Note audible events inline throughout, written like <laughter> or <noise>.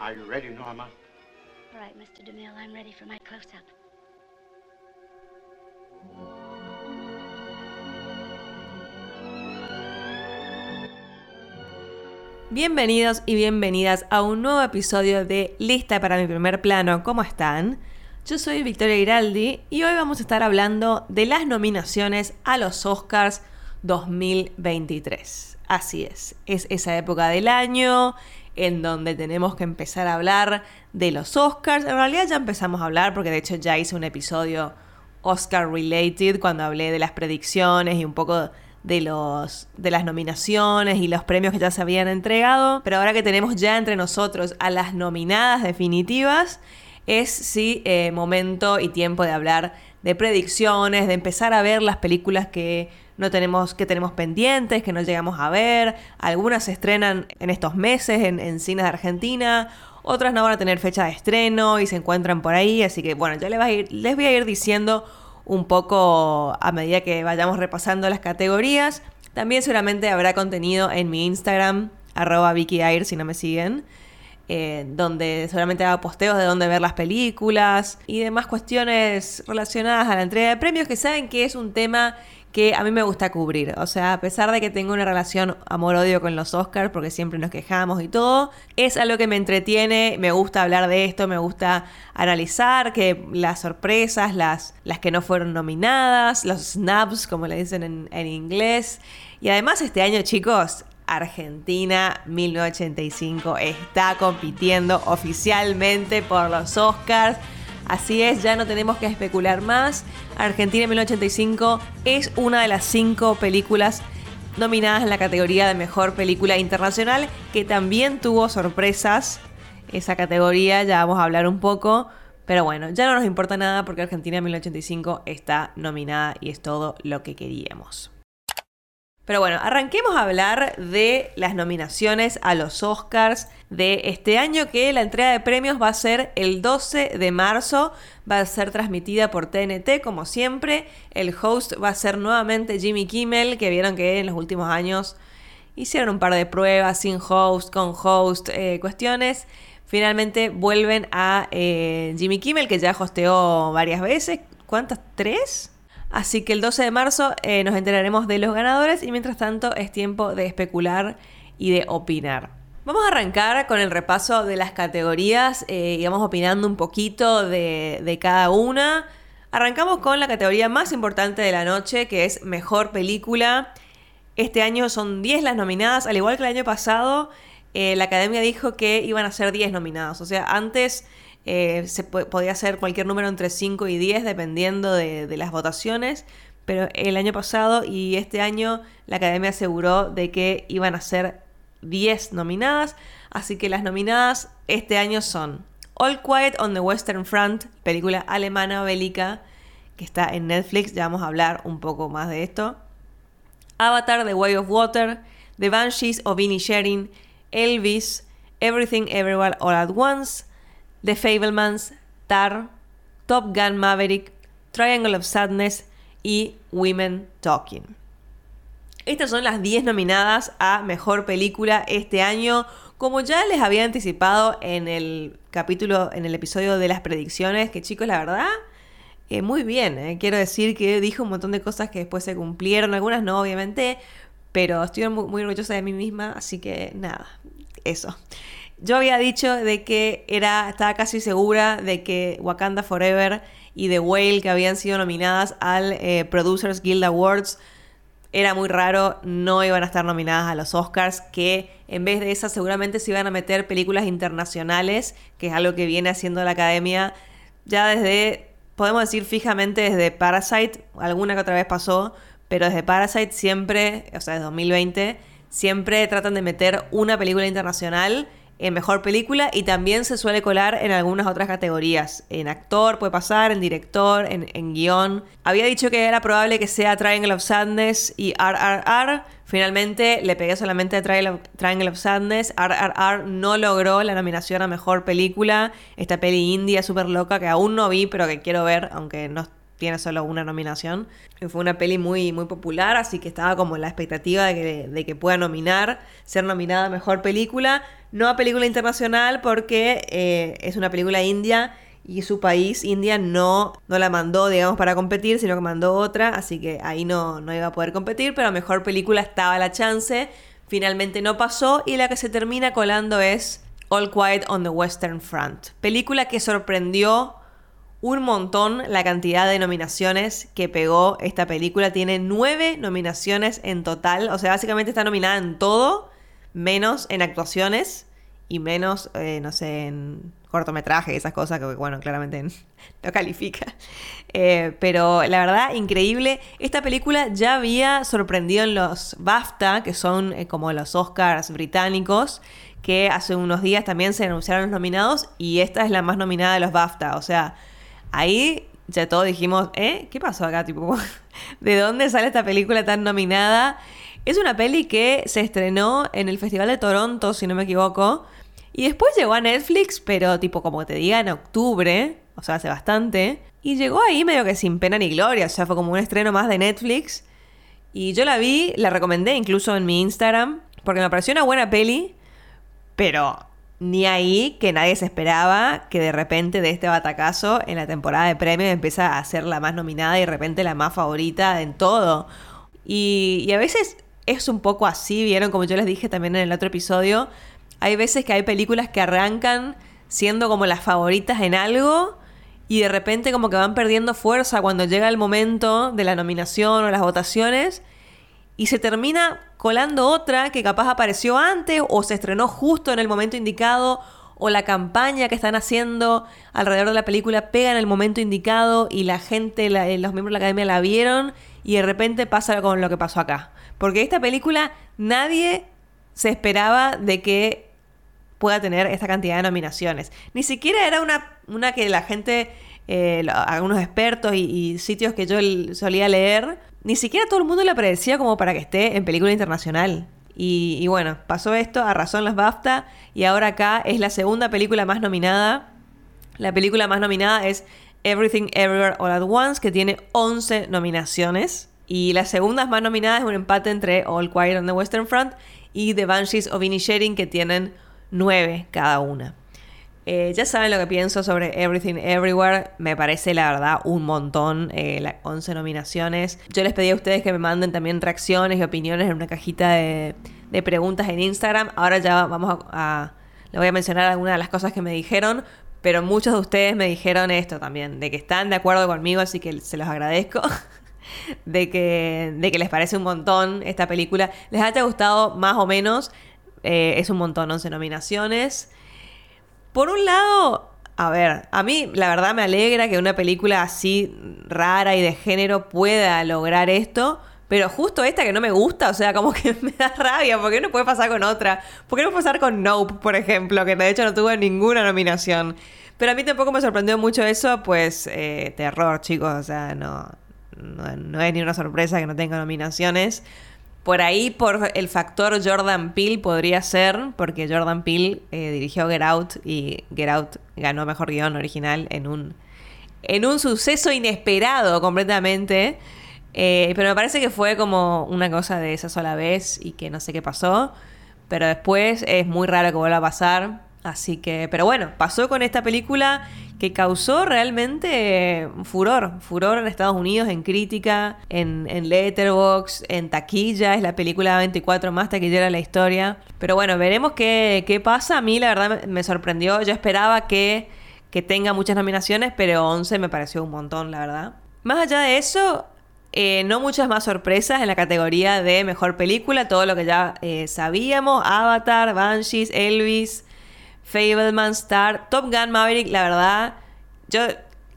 Are you ready, Norma? All right, Mr. DeMille, I'm ready for my close-up. Bienvenidos y bienvenidas a un nuevo episodio de Lista para mi primer plano. ¿Cómo están? Yo soy Victoria Giraldi y hoy vamos a estar hablando de las nominaciones a los Oscars 2023. Así es, es esa época del año en donde tenemos que empezar a hablar de los Oscars. En realidad ya empezamos a hablar porque de hecho ya hice un episodio Oscar related cuando hablé de las predicciones y un poco de los de las nominaciones y los premios que ya se habían entregado, pero ahora que tenemos ya entre nosotros a las nominadas definitivas, es sí eh, momento y tiempo de hablar de predicciones, de empezar a ver las películas que no tenemos, que tenemos pendientes, que no llegamos a ver. Algunas se estrenan en estos meses en, en cines de Argentina, otras no van a tener fecha de estreno y se encuentran por ahí. Así que bueno, ya les, a ir, les voy a ir diciendo un poco a medida que vayamos repasando las categorías. También seguramente habrá contenido en mi Instagram, arroba Vicky Air, si no me siguen. Eh, donde seguramente haga posteos de dónde ver las películas y demás cuestiones relacionadas a la entrega de premios que saben que es un tema que a mí me gusta cubrir. O sea, a pesar de que tengo una relación amor-odio con los Oscars, porque siempre nos quejamos y todo, es algo que me entretiene, me gusta hablar de esto, me gusta analizar que las sorpresas, las, las que no fueron nominadas, los snaps, como le dicen en, en inglés. Y además este año, chicos, Argentina 1985 está compitiendo oficialmente por los Oscars. Así es, ya no tenemos que especular más. Argentina 1985 es una de las cinco películas nominadas en la categoría de mejor película internacional, que también tuvo sorpresas. Esa categoría, ya vamos a hablar un poco. Pero bueno, ya no nos importa nada porque Argentina 1985 está nominada y es todo lo que queríamos. Pero bueno, arranquemos a hablar de las nominaciones a los Oscars de este año, que la entrega de premios va a ser el 12 de marzo, va a ser transmitida por TNT como siempre, el host va a ser nuevamente Jimmy Kimmel, que vieron que en los últimos años hicieron un par de pruebas sin host, con host, eh, cuestiones. Finalmente vuelven a eh, Jimmy Kimmel, que ya hosteó varias veces. ¿Cuántas? ¿Tres? Así que el 12 de marzo eh, nos enteraremos de los ganadores y mientras tanto es tiempo de especular y de opinar. Vamos a arrancar con el repaso de las categorías eh, y vamos opinando un poquito de, cada una. Arrancamos con la categoría más importante de la noche, que es Mejor Película. Este año son 10 las nominadas, al igual que el año pasado, eh, la Academia dijo que iban a ser 10 nominadas. O sea, antes eh, se podía hacer cualquier número entre 5 y 10 dependiendo de, de, las votaciones, pero el año pasado y este año la Academia aseguró de que iban a ser 10 nominadas, así que las nominadas este año son All Quiet on the Western Front, película alemana bélica que está en Netflix, ya vamos a hablar un poco más de esto. Avatar, The Way of Water, The Banshees of Inisherin, Elvis, Everything Everywhere All at Once, The Fablemans, Tar, Top Gun Maverick, Triangle of Sadness y Women Talking. Estas son las 10 nominadas a Mejor Película este año. Como ya les había anticipado en el capítulo, en el episodio de las predicciones, que chicos, la verdad, eh, muy bien. Eh. Quiero decir que dijo un montón de cosas que después se cumplieron, algunas no, obviamente, pero estoy muy, muy orgullosa de mí misma, así que nada, eso. Yo había dicho de que era, estaba casi segura de que Wakanda Forever y The Whale, que habían sido nominadas al eh, Producers Guild Awards, era muy raro, no iban a estar nominadas a los Oscars, que en vez de esas seguramente se iban a meter películas internacionales, que es algo que viene haciendo la academia ya desde, podemos decir fijamente desde Parasite, alguna que otra vez pasó, pero desde Parasite siempre, o sea, desde 2020, siempre tratan de meter una película internacional en mejor película y también se suele colar en algunas otras categorías. En actor puede pasar, en director, en, en guion. Había dicho que era probable que sea Triangle of Sadness y RRR. Finalmente le pegué solamente a Triangle of Sadness. RRR no logró la nominación a mejor película. Esta peli india súper loca que aún no vi, pero que quiero ver, aunque no tiene solo una nominación. Fue una peli muy, muy popular, así que estaba como la expectativa de que, de que pueda nominar, ser nominada a Mejor Película, no a Película Internacional porque eh, es una película india y su país, India, no, no la mandó, digamos, para competir, sino que mandó otra, así que ahí no, no iba a poder competir, pero Mejor Película estaba la chance, finalmente no pasó y la que se termina colando es All Quiet on the Western Front, película que sorprendió un montón la cantidad de nominaciones que pegó esta película. Tiene nueve nominaciones en total. O sea, básicamente está nominada en todo, menos en actuaciones y menos, eh, no sé, en cortometraje, esas cosas que, bueno, claramente <laughs> no califica. Eh, pero la verdad, increíble. Esta película ya había sorprendido en los BAFTA, que son eh, como los Oscars británicos, que hace unos días también se anunciaron los nominados y esta es la más nominada de los BAFTA. O sea, ahí ya todos dijimos, ¿eh? ¿Qué pasó acá? <laughs> Tipo, ¿de dónde sale esta película tan nominada? Es una peli que se estrenó en el Festival de Toronto, si no me equivoco. Y después llegó a Netflix, pero tipo como te diga, en octubre, o sea, hace bastante. Y llegó ahí medio que sin pena ni gloria, o sea, fue como un estreno más de Netflix. Y yo la vi, la recomendé incluso en mi Instagram, porque me pareció una buena peli, pero ni ahí que nadie se esperaba que de repente de este batacazo en la temporada de premios empieza a ser la más nominada y de repente la más favorita en todo. Y, a veces es un poco así, vieron como yo les dije también en el otro episodio, hay veces que hay películas que arrancan siendo como las favoritas en algo y de repente como que van perdiendo fuerza cuando llega el momento de la nominación o las votaciones y se termina colando otra que capaz apareció antes o se estrenó justo en el momento indicado o la campaña que están haciendo alrededor de la película pega en el momento indicado y la gente, los miembros de la academia la vieron y de repente pasa con lo que pasó acá. Porque esta película nadie se esperaba de que pueda tener esta cantidad de nominaciones. Ni siquiera era una, una que la gente, eh, algunos expertos y sitios que yo solía leer, ni siquiera todo el mundo la predecía como para que esté en película internacional. Y, bueno, pasó esto, a razón las BAFTA, y ahora acá es la segunda película más nominada. La película más nominada es Everything Everywhere All at Once, que tiene 11 nominaciones. Y la segunda más nominada es un empate entre All Quiet on the Western Front y The Banshees of Inisherin, que tienen 9 cada una. Eh, ya saben lo que pienso sobre Everything Everywhere. Me parece, la verdad, un montón. Eh, 11 nominaciones. Yo les pedí a ustedes que me manden también reacciones y opiniones en una cajita de, preguntas en Instagram. Ahora ya vamos a, Les voy a mencionar algunas de las cosas que me dijeron. Pero muchos de ustedes me dijeron esto también, de que están de acuerdo conmigo, así que se los agradezco. <laughs> <laughs> de, que, de que les parece un montón esta película. Les haya gustado más o menos. Eh, es un montón, 11 nominaciones. Por un lado, a ver, a mí la verdad me alegra que una película así rara y de género pueda lograr esto. Pero justo esta que no me gusta, o sea, como que <laughs> me da rabia. ¿Por qué no puede pasar con otra? ¿Por qué no puede pasar con Nope, por ejemplo? Que de hecho no tuvo ninguna nominación. Pero a mí tampoco me sorprendió mucho eso, pues eh, terror, chicos. O sea, no, no, es ni una sorpresa que no tenga nominaciones. Por ahí, por el factor Jordan Peele podría ser, porque Jordan Peele eh, dirigió Get Out y Get Out ganó mejor guion original en un, en un suceso inesperado completamente. Eh, pero me parece que fue como una cosa de esa sola vez y que no sé qué pasó. Pero después es muy raro que vuelva a pasar. Así que, pero bueno, pasó con esta película que causó realmente furor, furor en Estados Unidos, en crítica, en, en Letterboxd, en taquilla, es la película 24 más taquillera de la historia. Pero bueno, veremos qué, qué pasa. A mí la verdad me, sorprendió, yo esperaba que, que tenga muchas nominaciones, pero 11 me pareció un montón, la verdad. Más allá de eso, eh, no muchas más sorpresas en la categoría de mejor película, todo lo que ya eh, sabíamos, Avatar, Banshees, Elvis, Fableman Star, Top Gun Maverick, la verdad, yo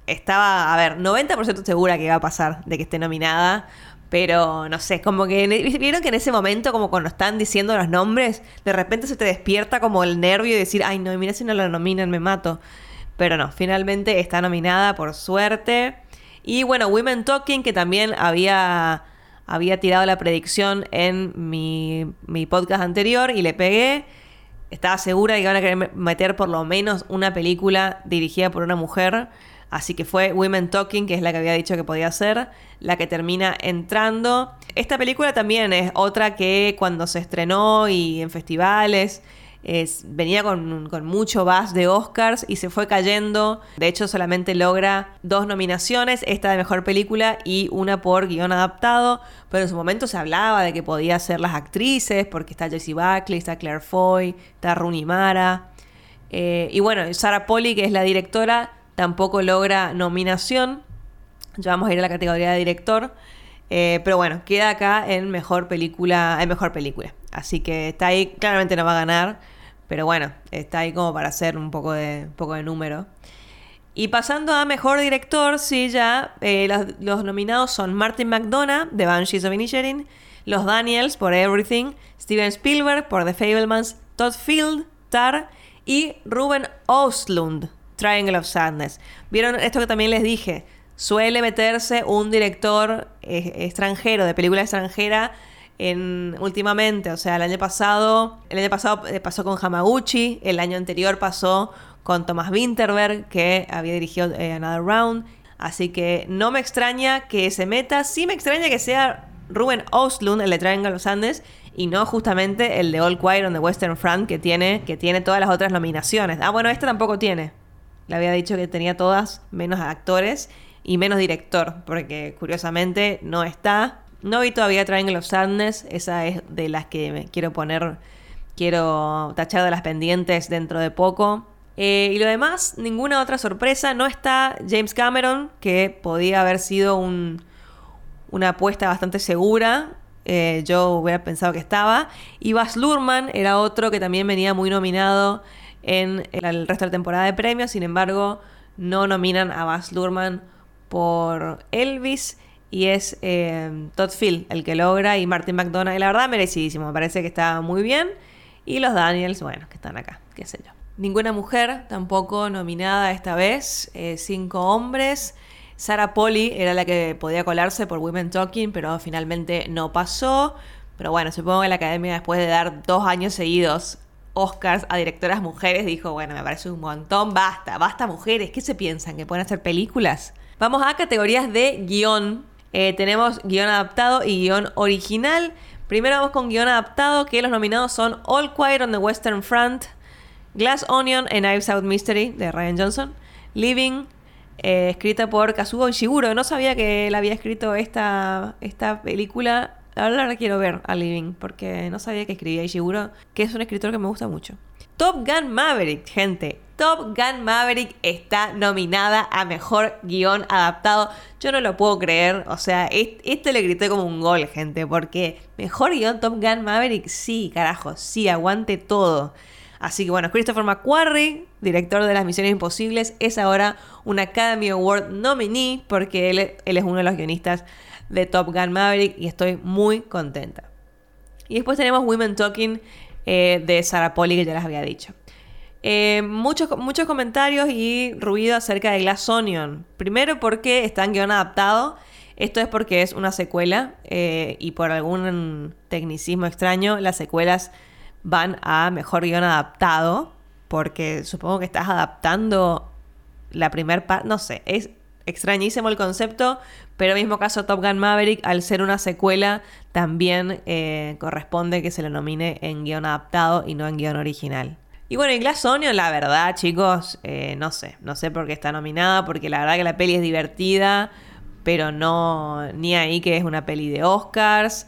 estaba, a ver, 90% segura que iba a pasar de que esté nominada. Pero no sé, como que vieron que en ese momento, como cuando están diciendo los nombres, de repente se te despierta como el nervio y decir, ay no, mira si no la nominan, me mato. Pero no, finalmente está nominada por suerte. Y bueno, Women Talking, que también había, había tirado la predicción en mi, mi podcast anterior y le pegué estaba segura de que iban a querer meter por lo menos una película dirigida por una mujer. Así que fue Women Talking, que es la que había dicho que podía ser, la que termina entrando. Esta película también es otra que cuando se estrenó y en festivales venía con, mucho buzz de Oscars y se fue cayendo. De hecho, solamente logra dos nominaciones, esta de mejor película y una por guion adaptado. Pero en su momento se hablaba de que podía ser las actrices, porque está Jessie Buckley, está Claire Foy, está Rooney Mara. Eh, y bueno, Sarah Polly, que es la directora, tampoco logra nominación. Ya vamos a ir a la categoría de director. Eh, pero bueno, queda acá en mejor película, en mejor película. Así que está ahí, claramente no va a ganar. Pero bueno, está ahí como para hacer un poco de, poco de número. Y pasando a mejor director, sí, ya eh, los, nominados son Martin McDonough de Banshees of Inisherin, los Daniels por Everything, Steven Spielberg por The Fablemans, Todd Field, Tar y Ruben Ostlund, Triangle of Sadness. ¿Vieron esto que también les dije? Suele meterse un director eh, extranjero, de película extranjera, en, últimamente. O sea, el año pasado, el año pasado eh, pasó con Hamaguchi, el año anterior pasó con Thomas Winterberg, que había dirigido eh, Another Round. Así que no me extraña que se meta. Sí me extraña que sea Ruben Oslund, el de Triangle los Andes, y no justamente el de All Quiet on the Western Front, que tiene, que tiene todas las otras nominaciones. Ah, bueno, este tampoco tiene. Le había dicho que tenía todas, menos actores y menos director, porque curiosamente no está. No vi todavía Triangle of Sadness, esa es de las que me quiero poner, quiero tachar de las pendientes dentro de poco. Eh, y lo demás, ninguna otra sorpresa. No está James Cameron, que podía haber sido una apuesta bastante segura. Eh, yo hubiera pensado que estaba. Y Baz Luhrmann era otro que también venía muy nominado en el resto de la temporada de premios. Sin embargo, no nominan a Baz Luhrmann por Elvis y es eh, Todd Field el que logra y Martin McDonough. Y la verdad, merecidísimo. Me parece que está muy bien. Y los Daniels, bueno, que están acá, qué sé yo. Ninguna mujer tampoco nominada esta vez. Eh, cinco hombres. Sarah Polly era la que podía colarse por Women Talking, pero finalmente no pasó. Pero bueno, supongo que la academia, después de dar dos años seguidos Oscars a directoras mujeres, dijo: Bueno, me parece un montón, basta, basta mujeres. ¿Qué se piensan? ¿Que pueden hacer películas? Vamos a categorías de guion. Eh, tenemos guion adaptado y guion original. Primero vamos con guion adaptado, que los nominados son All Quiet on the Western Front, Glass Onion and Knives Out Mystery de Ryan Johnson, Living, eh, escrita por Kazuo Ishiguro. No sabía que él había escrito esta, esta película. Ahora quiero ver a Living, porque no sabía que escribía Ishiguro, que es un escritor que me gusta mucho. Top Gun Maverick, gente. Top Gun Maverick está nominada a mejor guion adaptado. Yo no lo puedo creer. O sea, este le grité como un gol, gente. Porque mejor guion Top Gun Maverick, sí, carajo, sí, aguante todo. Así que bueno, Christopher McQuarrie, director de Las Misiones Imposibles, es ahora un Academy Award nominee porque él, es uno de los guionistas de Top Gun Maverick y estoy muy contenta. Y después tenemos Women Talking eh, de Sarah Polly, que ya les había dicho. Eh, muchos, muchos comentarios y ruido acerca de Glass Onion. Primero porque está en guion adaptado. Esto es porque es una secuela eh, y por algún tecnicismo extraño las secuelas van a mejor guion adaptado porque supongo que estás adaptando la primera parte, no sé, es extrañísimo el concepto, pero mismo caso Top Gun Maverick, al ser una secuela, también eh, corresponde que se lo nomine en guion adaptado y no en guion original. Y bueno, en Glass Onion, la verdad, chicos, eh, no sé, no sé por qué está nominada, porque la verdad que la peli es divertida, pero no, ni ahí que es una peli de Oscars.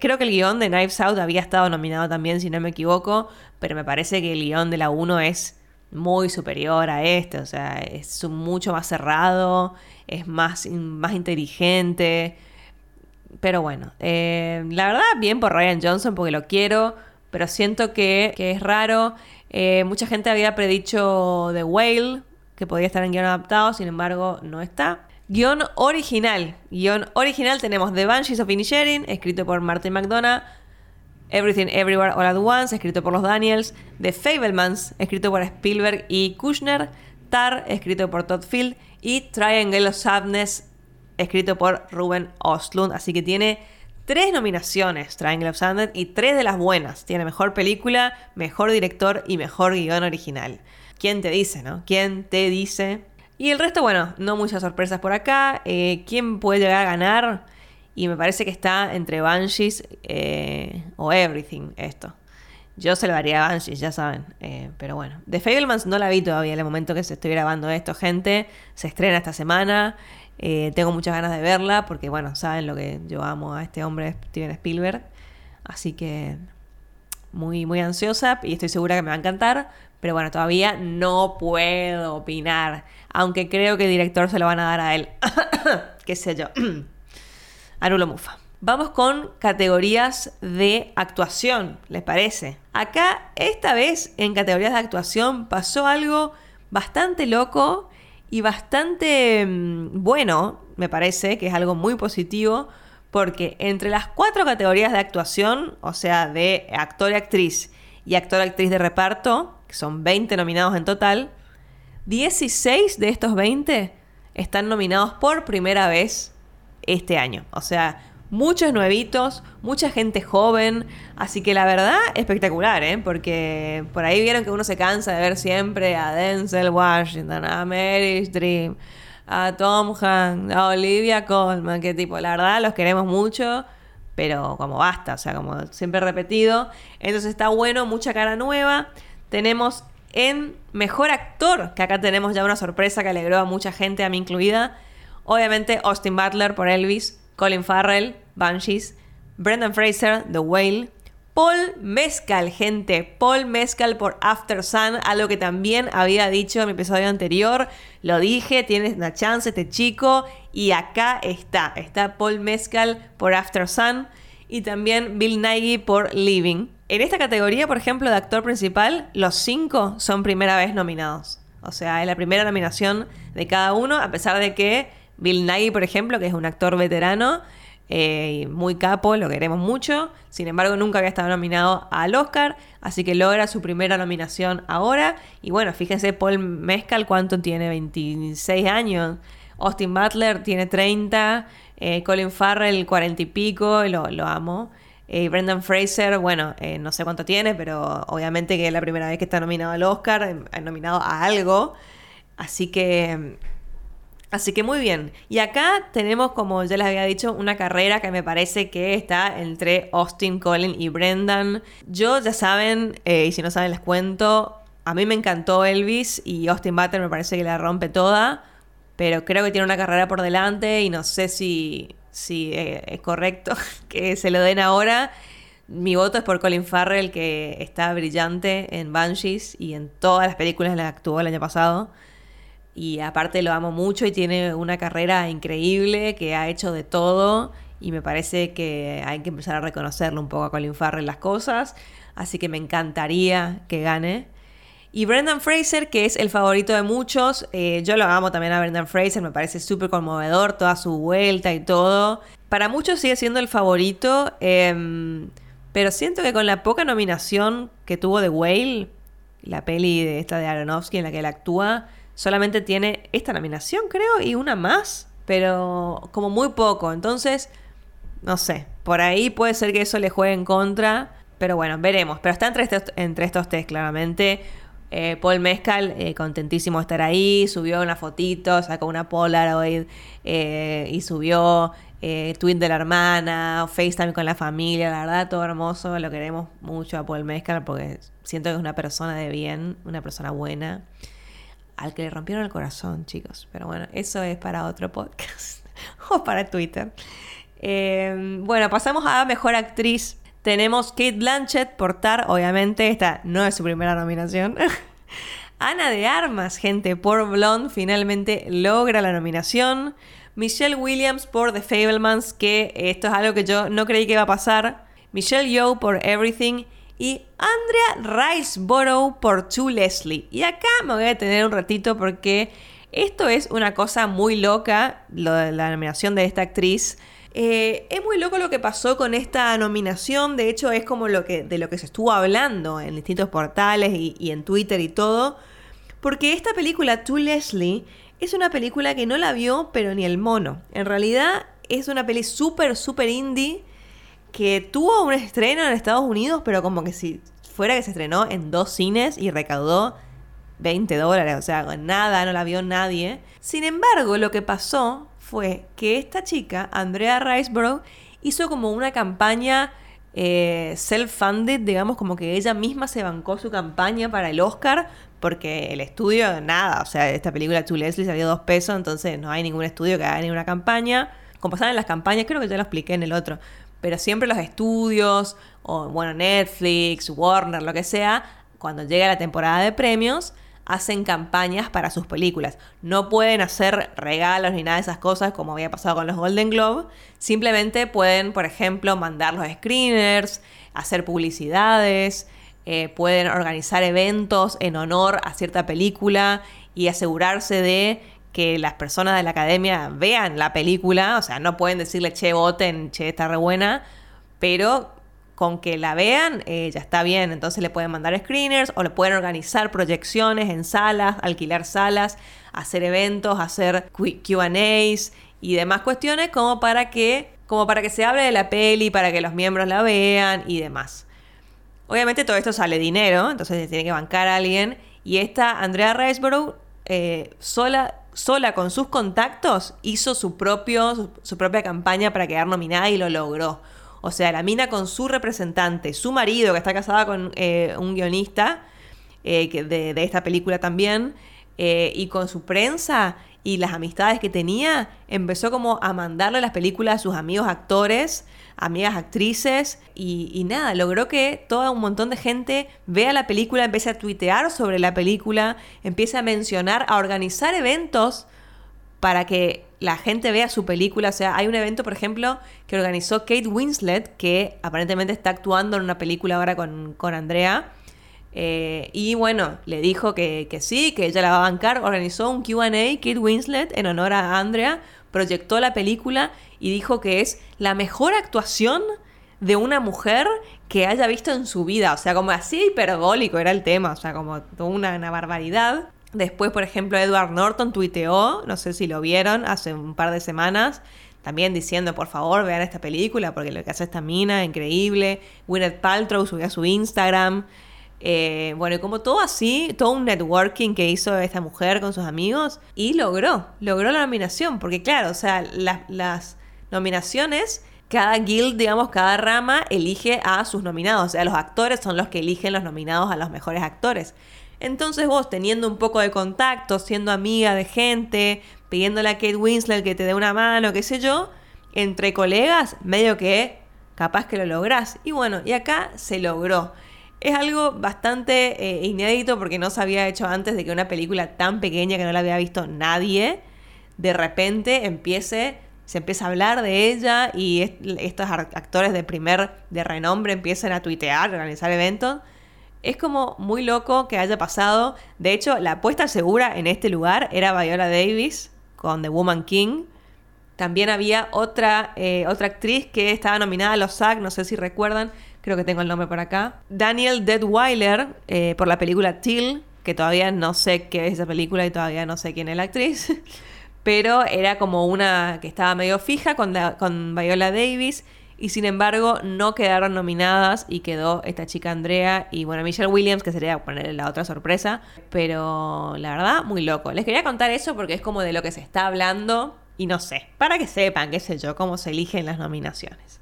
creo que el guion de Knives Out había estado nominado también, si no me equivoco, pero me parece que el guion de la 1 es muy superior a este, o sea, es mucho más cerrado, es más, más inteligente. Pero bueno, eh, la verdad, bien por Ryan Johnson porque lo quiero, pero siento que, es raro. Eh, mucha gente había predicho The Whale, que podía estar en guion adaptado, sin embargo, no está. Guión original. Guión original tenemos The Banshees of Inisherin, escrito por Martin McDonough. Everything Everywhere All at Once, escrito por los Daniels. The Fablemans, escrito por Spielberg y Kushner. Tar, escrito por Todd Field. Y Triangle of Sadness, escrito por Ruben Ostlund. Así que tiene tres nominaciones, Triangle of Sadness, y tres de las buenas. Tiene mejor película, mejor director y mejor guion original. ¿Quién te dice, no? ¿Quién te dice? Y el resto, bueno, no muchas sorpresas por acá. Eh, ¿Quién puede llegar a ganar? Y me parece que está entre Banshees eh, o Everything esto. Yo se lo haría a Banshees, ya saben. Eh, pero bueno, The Fablemans no la vi todavía en el momento que se estoy grabando esto, gente. Se estrena esta semana. Eh, tengo muchas ganas de verla porque, bueno, saben lo que yo amo a este hombre, Steven Spielberg. Así que muy, muy ansiosa y estoy segura que me va a encantar. Pero bueno, todavía no puedo opinar. Aunque creo que el director se lo van a dar a él. <coughs> Qué sé yo. <coughs> Arulo Mufa. Vamos con categorías de actuación, ¿les parece? Acá, esta vez, en categorías de actuación, pasó algo bastante loco y bastante mm, bueno, me parece, que es algo muy positivo, porque entre las cuatro categorías de actuación, o sea, de actor y actriz y actor y actriz de reparto, que son 20 nominados en total, 16 de estos 20 están nominados por primera vez este año. O sea, muchos nuevitos, mucha gente joven, así que la verdad espectacular, ¿eh? Porque por ahí vieron que uno se cansa de ver siempre a Denzel Washington, a Mary Streep, a Tom Hanks, a Olivia Colman, que tipo, la verdad los queremos mucho, pero como basta, o sea, como siempre repetido. Entonces está bueno, mucha cara nueva. Tenemos en Mejor Actor, que acá tenemos ya una sorpresa que alegró a mucha gente, a mí incluida. Obviamente Austin Butler por Elvis, Colin Farrell, Banshees, Brendan Fraser, The Whale, Paul Mescal, gente, Paul Mescal por After Sun, algo que también había dicho en mi episodio anterior, lo dije, tienes una chance este chico y acá está, está Paul Mescal por After Sun y también Bill Nighy por Living. En esta categoría, por ejemplo, de actor principal, los cinco son primera vez nominados. O sea, es la primera nominación de cada uno, a pesar de que Bill Nighy, por ejemplo, que es un actor veterano, eh, muy capo, lo queremos mucho. Sin embargo, nunca había estado nominado al Oscar, así que logra su primera nominación ahora. Y bueno, fíjense, Paul Mescal, ¿cuánto tiene? 26 años. Austin Butler tiene 30. Eh, Colin Farrell, 40 y pico, lo, lo amo. Eh, Brendan Fraser, bueno, no sé cuánto tiene, pero obviamente que es la primera vez que está nominado al Oscar, nominado a algo. Así que Así que muy bien. Y acá tenemos, como ya les había dicho, una carrera que me parece que está entre Austin, Colin y Brendan. Yo, ya saben, eh, y si no saben les cuento, a mí me encantó Elvis y Austin Butler me parece que la rompe toda, pero creo que tiene una carrera por delante y no sé si, si eh, es correcto <laughs> que se lo den ahora. Mi voto es por Colin Farrell, que está brillante en Banshees y en todas las películas en las que actuó el año pasado y aparte lo amo mucho y tiene una carrera increíble que ha hecho de todo y me parece que hay que empezar a reconocerlo un poco a Colin Farrell las cosas, así que me encantaría que gane. Y Brendan Fraser, que es el favorito de muchos, eh, yo lo amo también a Brendan Fraser, me parece súper conmovedor toda su vuelta y todo. Para muchos sigue siendo el favorito, em, pero siento que con la poca nominación que tuvo The Whale, la peli de esta de Aronofsky en la que él actúa, solamente tiene esta nominación, creo, y una más, pero como muy poco. Entonces, no sé, por ahí puede ser que eso le juegue en contra, pero bueno, veremos. Pero está entre estos, entre estos test, claramente. Eh, Paul Mezcal, eh, contentísimo de estar ahí, subió una fotito, sacó una Polaroid eh, y subió tweet de la hermana, FaceTime con la familia, la verdad, todo hermoso, lo queremos mucho a Paul Mezcal porque siento que es una persona de bien, una persona buena al que le rompieron el corazón, chicos. Pero bueno, eso es para otro podcast <laughs> o para Twitter. Eh, bueno, pasamos a Mejor Actriz. Tenemos Kate Blanchett por Tar, obviamente, esta no es su primera nominación. <laughs> Ana de Armas, gente, por Blonde, finalmente logra la nominación. Michelle Williams por The Fablemans, que esto es algo que yo no creí que iba a pasar. Michelle Yeoh por Everything y Andrea Riceborough por To Leslie. Y acá me voy a detener un ratito porque esto es una cosa muy loca, la nominación de esta actriz. Eh, es muy loco lo que pasó con esta nominación, de hecho es como lo que, de lo que se estuvo hablando en distintos portales y, y en Twitter y todo, porque esta película To Leslie es una película que no la vio pero ni el mono. En realidad es una peli súper, súper indie que tuvo un estreno en Estados Unidos, pero como que si fuera que se estrenó en dos cines y recaudó 20 dólares, o sea, nada, no la vio nadie. Sin embargo, lo que pasó fue que esta chica, Andrea Riceborough, hizo como una campaña eh, self-funded, digamos, como que ella misma se bancó su campaña para el Oscar, porque el estudio, nada, o sea, esta película To Leslie salió dos pesos, entonces no hay ningún estudio que haga ninguna campaña. Como pasaban las campañas, creo que ya lo expliqué en el otro, pero siempre los estudios, o bueno, Netflix, Warner, lo que sea, cuando llega la temporada de premios, hacen campañas para sus películas. No pueden hacer regalos ni nada de esas cosas como había pasado con los Golden Globe. Simplemente pueden, por ejemplo, mandar los screeners, hacer publicidades, eh, pueden organizar eventos en honor a cierta película y asegurarse de que las personas de la academia vean la película. O sea, no pueden decirle, che, voten, che, está re buena, pero con que la vean, eh, ya está bien. Entonces le pueden mandar screeners o le pueden organizar proyecciones en salas, alquilar salas, hacer eventos, hacer QAs y demás cuestiones como para que como para que se hable de la peli, para que los miembros la vean y demás. Obviamente todo esto sale dinero, entonces se tiene que bancar a alguien. Y esta Andrea Riceborough, eh, sola, sola con sus contactos, hizo su, propio, su propia campaña para quedar nominada y lo logró. O sea, la mina con su representante, su marido, que está casada con eh, un guionista eh, de, esta película también, eh, y con su prensa y las amistades que tenía, empezó como a mandarle las películas a sus amigos actores, amigas actrices, y, nada, logró que todo un montón de gente vea la película, empiece a tuitear sobre la película, empiece a mencionar, a organizar eventos para que la gente vea su película. O sea, hay un evento, por ejemplo, que organizó Kate Winslet, que aparentemente está actuando en una película ahora con, Andrea. Eh, y bueno, le dijo que, que, sí, que ella la va a bancar. Organizó un QA, Kate Winslet, en honor a Andrea. Proyectó la película y dijo que es la mejor actuación de una mujer que haya visto en su vida. O sea, como así hiperbólico era el tema. O sea, como una, una barbaridad. Después, por ejemplo, Edward Norton tuiteó, no sé si lo vieron, hace un par de semanas, también diciendo, por favor, vean esta película, porque lo que hace esta mina, increíble. Gwyneth Paltrow subió a su Instagram. Eh, bueno, y como todo así, todo un networking que hizo esta mujer con sus amigos, y logró, logró la nominación, porque claro, o sea, las nominaciones cada guild, digamos, cada rama elige a sus nominados. O sea, los actores son los que eligen los nominados a los mejores actores. Entonces vos teniendo un poco de contacto, siendo amiga de gente, pidiéndole a Kate Winslet que te dé una mano, qué sé yo, entre colegas, medio que capaz que lo lográs. Y bueno, y acá se logró. Es algo bastante eh, inédito porque no se había hecho antes de que una película tan pequeña que no la había visto nadie, de repente empiece, se empieza a hablar de ella y estos actores de primer, de renombre empiezan a tuitear, a organizar eventos. Es como muy loco que haya pasado. De hecho, la apuesta segura en este lugar era Viola Davis con The Woman King. También había otra, eh, otra actriz que estaba nominada a los SAG, no sé si recuerdan, creo que tengo el nombre por acá. Daniel Deadweiler eh, por la película Till, que todavía no sé qué es esa película y todavía no sé quién es la actriz. <laughs> Pero era como una que estaba medio fija con, con Viola Davis y sin embargo no quedaron nominadas y quedó esta chica Andrea y bueno, Michelle Williams, que sería ponerle la otra sorpresa, pero la verdad, muy loco. Les quería contar eso porque es como de lo que se está hablando y no sé, para que sepan, qué sé yo, cómo se eligen las nominaciones.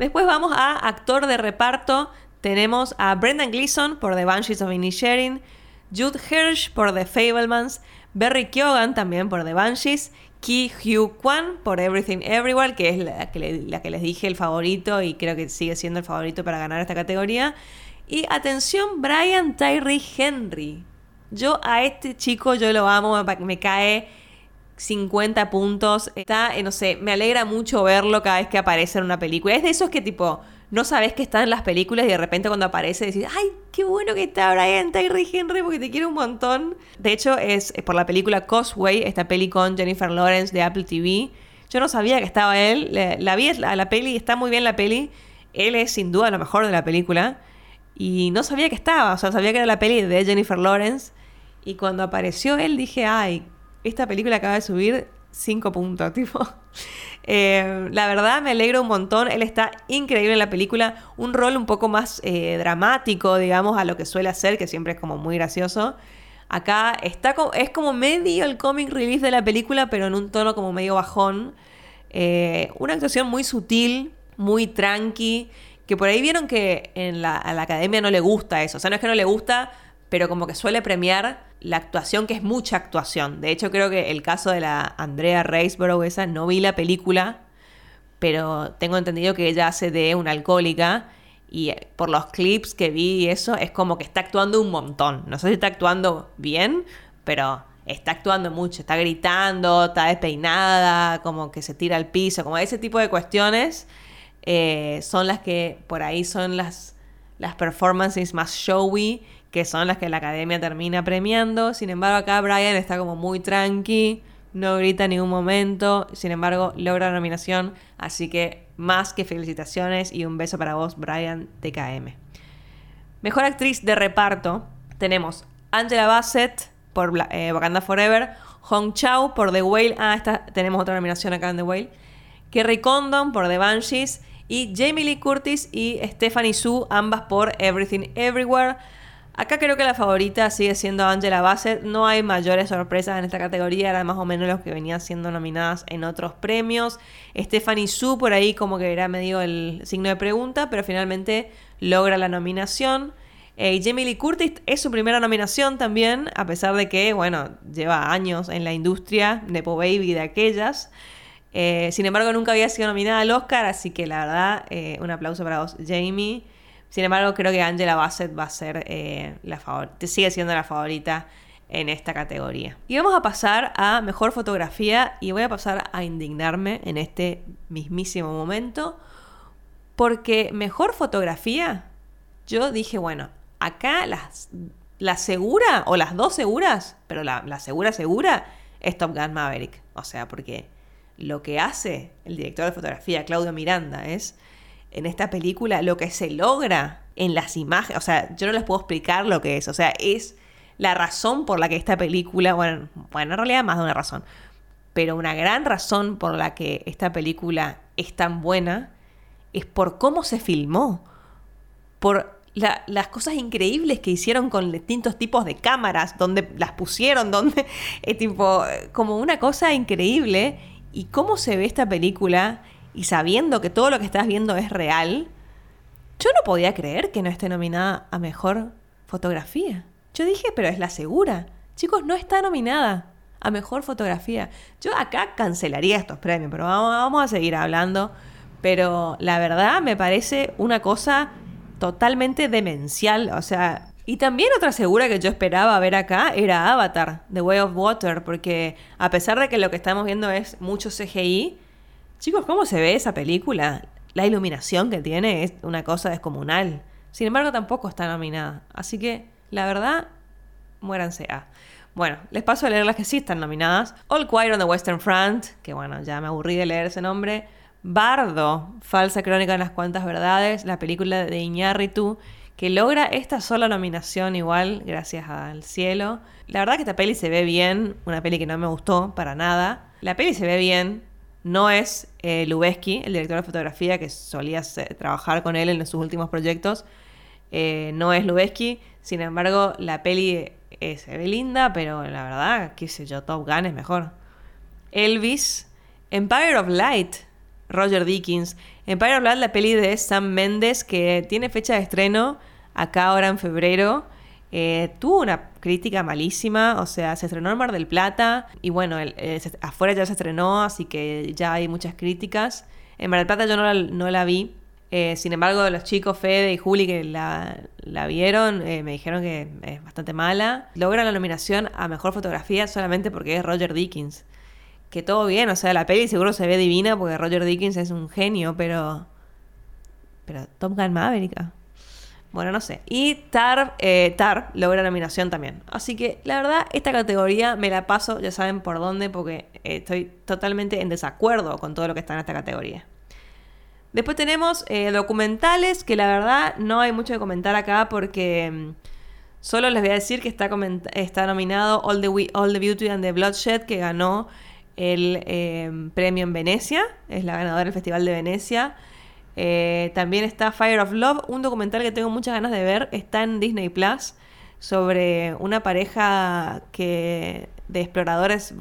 Después vamos a actor de reparto. Tenemos a Brendan Gleeson por The Banshees of Inisherin, Jude Hirsch por The Fablemans, Berry Keoghan también por The Banshees Ki Hugh Kwan por Everything Everywhere, que es la que, la que les dije el favorito y creo que sigue siendo el favorito para ganar esta categoría. Y atención, Brian Tyree Henry. Yo a este chico, yo lo amo, me cae 50 puntos. Está, eh, no sé, me alegra mucho verlo cada vez que aparece en una película. Es de esos que tipo no sabes que está en las películas y de repente cuando aparece decís, ay, qué bueno que está Brian Tyree Henry porque te quiero un montón. De hecho, es, por la película Cosway, esta peli con Jennifer Lawrence de Apple TV. Yo no sabía que estaba él. La, vi a la peli, está muy bien la peli. Él es sin duda lo mejor de la película. Y no sabía que estaba, o sea, sabía que era la peli de Jennifer Lawrence. Y cuando apareció él dije, ay, esta película acaba de subir 5 puntos, <laughs> tipo. Eh, la verdad me alegro un montón. Él está increíble en la película. Un rol un poco más eh, dramático, digamos, a lo que suele hacer, que siempre es como muy gracioso. Acá está es como medio el comic relief de la película, pero en un tono como medio bajón. Eh, una actuación muy sutil, muy tranqui, que por ahí vieron que en la, a la academia no le gusta eso. O sea, no es que no le gusta, pero como que suele premiar la actuación, que es mucha actuación. De hecho, creo que el caso de la Andrea Riceborough, esa, no vi la película, pero tengo entendido que ella hace de una alcohólica y eh, por los clips que vi y eso, es como que está actuando un montón. No sé si está actuando bien, pero está actuando mucho. Está gritando, está despeinada, como que se tira al piso, como ese tipo de cuestiones eh, son las que por ahí son las, las performances más showy, que son las que la academia termina premiando. Sin embargo, acá Brian está como muy tranqui, no grita en ningún momento, sin embargo, logra la nominación. Así que más que felicitaciones y un beso para vos, Brian TKM. Mejor actriz de reparto tenemos Angela Bassett por eh, Wakanda Forever, Hong Chao por The Whale, ah, esta, tenemos otra nominación acá en The Whale, Kerry Condon por The Banshees y Jamie Lee Curtis y Stephanie Su, ambas por Everything Everywhere. Acá creo que la favorita sigue siendo Angela Bassett. No hay mayores sorpresas en esta categoría, eran más o menos los que venían siendo nominadas en otros premios. Stephanie Su por ahí como que era medio el signo de pregunta, pero finalmente logra la nominación. Eh, Jamie Lee Curtis es su primera nominación también, a pesar de que, bueno, lleva años en la industria de Po Baby de aquellas. Eh, sin embargo, nunca había sido nominada al Oscar, así que la verdad, eh, un aplauso para vos, Jamie. Sin embargo, creo que Angela Bassett va a ser eh, la favorita, sigue siendo la favorita en esta categoría. Y vamos a pasar a mejor fotografía y voy a pasar a indignarme en este mismísimo momento porque mejor fotografía, yo dije, bueno, acá las, la segura o las dos seguras, pero la, la segura segura es Top Gun Maverick. O sea, porque lo que hace el director de fotografía, Claudio Miranda, es en esta película lo que se logra en las imágenes, o sea, yo no les puedo explicar lo que es, o sea, es la razón por la que esta película, bueno, bueno, en realidad más de una razón, pero una gran razón por la que esta película es tan buena es por cómo se filmó, por las cosas increíbles que hicieron con distintos tipos de cámaras, donde las pusieron, <laughs> donde, es tipo, como una cosa increíble, y cómo se ve esta película y sabiendo que todo lo que estás viendo es real, yo no podía creer que no esté nominada a mejor fotografía. Yo dije, pero es la segura. Chicos, no está nominada a mejor fotografía. Yo acá cancelaría estos premios, pero vamos, a seguir hablando. Pero la verdad me parece una cosa totalmente demencial. O sea, y también otra segura que yo esperaba ver acá era Avatar, The Way of Water, porque a pesar de que lo que estamos viendo es mucho CGI, Chicos, ¿cómo se ve esa película? La iluminación que tiene es una cosa descomunal. Sin embargo, tampoco está nominada. Así que, la verdad, muéranse a. Bueno, les paso a leer las que sí están nominadas. All Quiet on the Western Front, que bueno, ya me aburrí de leer ese nombre. Bardo, falsa crónica de las cuantas verdades, la película de Iñárritu, que logra esta sola nominación igual, gracias al cielo. La verdad que esta peli se ve bien, una peli que no me gustó para nada. La peli se ve bien, no es eh, Lubeski, el director de fotografía que solía trabajar con él en sus últimos proyectos. Eh, no es Lubeski. Sin embargo, la peli eh, se ve linda, pero la verdad, qué sé yo, Top Gun es mejor. Elvis, Empire of Light, Roger Dickens. Empire of Light, la peli de Sam Mendes, que tiene fecha de estreno acá ahora en febrero. Eh, tuvo una crítica malísima, o sea, se estrenó en Mar del Plata y bueno, eh, afuera ya se estrenó, así que ya hay muchas críticas. En Mar del Plata yo no la, vi, eh, sin embargo, los chicos Fede y Juli que la, vieron me dijeron que es bastante mala. Logra la nominación a Mejor Fotografía solamente porque es Roger Dickens. Que todo bien, o sea, la peli seguro se ve divina porque Roger Dickens es un genio, pero... Pero Top Gun Maverick. Bueno, no sé. Y Tar, eh, Tar logra nominación también. Así que la verdad, esta categoría me la paso, ya saben por dónde, porque eh, estoy totalmente en desacuerdo con todo lo que está en esta categoría. Después tenemos eh, documentales, que la verdad no hay mucho que comentar acá porque mm, solo les voy a decir que está, está nominado All the, All the Beauty and the Bloodshed, que ganó el premio en Venecia, es la ganadora del Festival de Venecia. Eh, también está Fire of Love, un documental que tengo muchas ganas de ver. Está en Disney Plus. sobre una pareja que de exploradores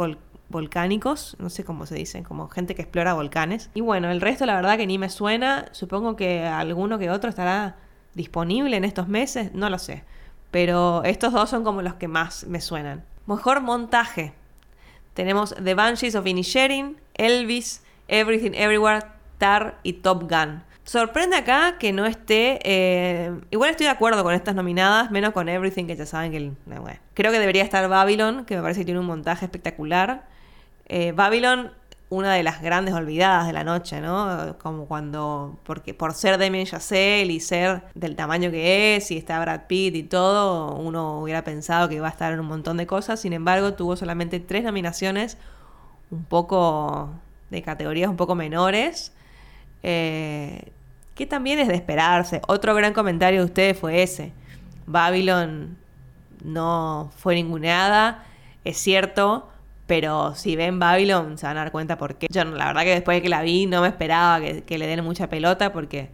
volcánicos, no sé cómo se dicen, como gente que explora volcanes. Y bueno, el resto la verdad que ni me suena, supongo que alguno que otro estará disponible en estos meses, no lo sé. Pero estos dos son como los que más me suenan. Mejor montaje. Tenemos The Banshees of Inisherin, Elvis, Everything Everywhere, Tar y Top Gun. Sorprende acá que no esté. Eh, igual estoy de acuerdo con estas nominadas, menos con Everything, que ya saben que. Eh, creo que debería estar Babylon, que me parece que tiene un montaje espectacular. Eh, Babylon, una de las grandes olvidadas de la noche, ¿no? Como cuando. Porque por ser Damien Chazelle y ser del tamaño que es, y está Brad Pitt y todo, uno hubiera pensado que iba a estar en un montón de cosas. Sin embargo, tuvo solamente tres nominaciones, un poco. de categorías un poco menores. Eh, que también es de esperarse. Otro gran comentario de ustedes fue ese. Babylon no fue ninguneada, es cierto, pero si ven Babylon se van a dar cuenta por qué. Yo la verdad que después de que la vi no me esperaba que, le den mucha pelota porque,